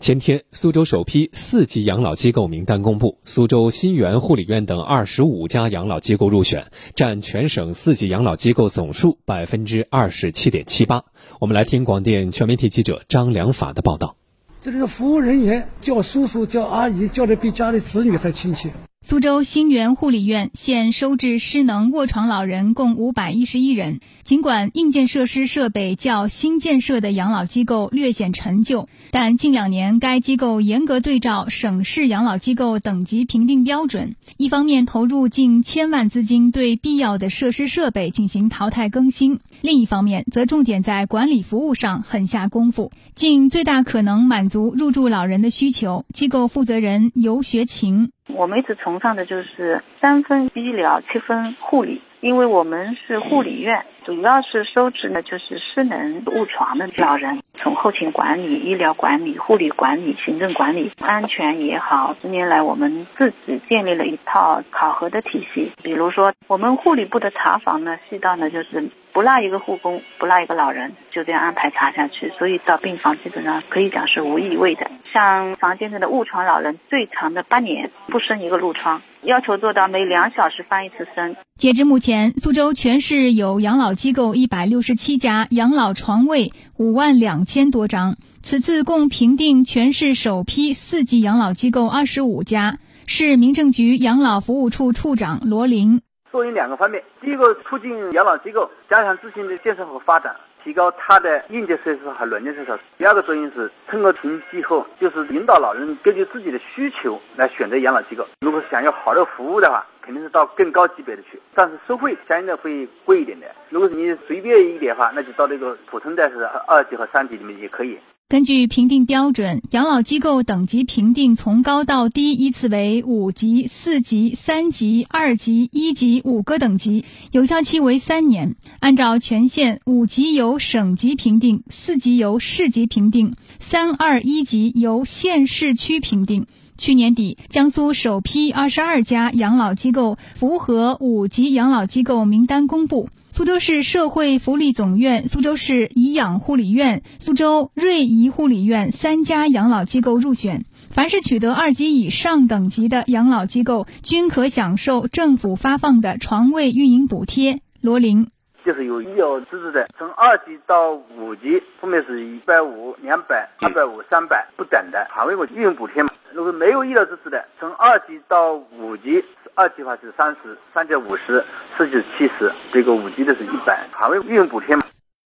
前天，苏州首批四级养老机构名单公布，苏州新源护理院等二十五家养老机构入选，占全省四级养老机构总数百分之二十七点七八。我们来听广电全媒体记者张良法的报道。这里的服务人员叫叔叔、叫阿姨，叫的比家里子女还亲切。苏州新源护理院现收治失能卧床老人共五百一十一人。尽管硬件设施设备较新建设的养老机构略显陈旧，但近两年该机构严格对照省市养老机构等级评定标准，一方面投入近千万资金对必要的设施设备进行淘汰更新，另一方面则重点在管理服务上狠下功夫，尽最大可能满足入住老人的需求。机构负责人尤学琴。我们一直崇尚的就是三分医疗，七分护理。因为我们是护理院，主要是收治呢就是失能卧床的老人，从后勤管理、医疗管理、护理管理、行政管理、安全也好，十年来我们自己建立了一套考核的体系。比如说，我们护理部的查房呢，细到呢就是不落一个护工，不落一个老人，就这样安排查下去。所以到病房基本上可以讲是无异味的。像房间内的卧床老人，最长的八年不生一个褥疮。要求做到每两小时翻一次身。截至目前，苏州全市有养老机构一百六十七家，养老床位五万两千多张。此次共评定全市首批四级养老机构二十五家。市民政局养老服务处处长罗林。作用两个方面，第一个促进养老机构加强自身的建设和发展。提高它的硬件设施和软件设施。第二个作用是通过评级后，就是引导老人根据自己的需求来选择养老机构。如果想要好的服务的话，肯定是到更高级别的去，但是收费相应的会贵一点的。如果你随便一点的话，那就到那个普通的是二级和三级里面也可以。根据评定标准，养老机构等级评定从高到低依次为五级、四级、三级、二级、一级五个等级，有效期为三年。按照全县，五级由省级评定，四级由市级评定，三二一级由县市区评定。去年底，江苏首批二十二家养老机构符合五级养老机构名单公布。苏州市社会福利总院、苏州市颐养护理院、苏州瑞怡护理院三家养老机构入选。凡是取得二级以上等级的养老机构，均可享受政府发放的床位运营补贴。罗琳就是有医疗资质的，从二级到五级，分别是一百五、两百、二百五、三百不等的床位运营补贴嘛。如果没有医疗知识的，从二级到五级。二级的话是三十，三级五十，四级七十，这个五级的是一百，还会运用补贴嘛？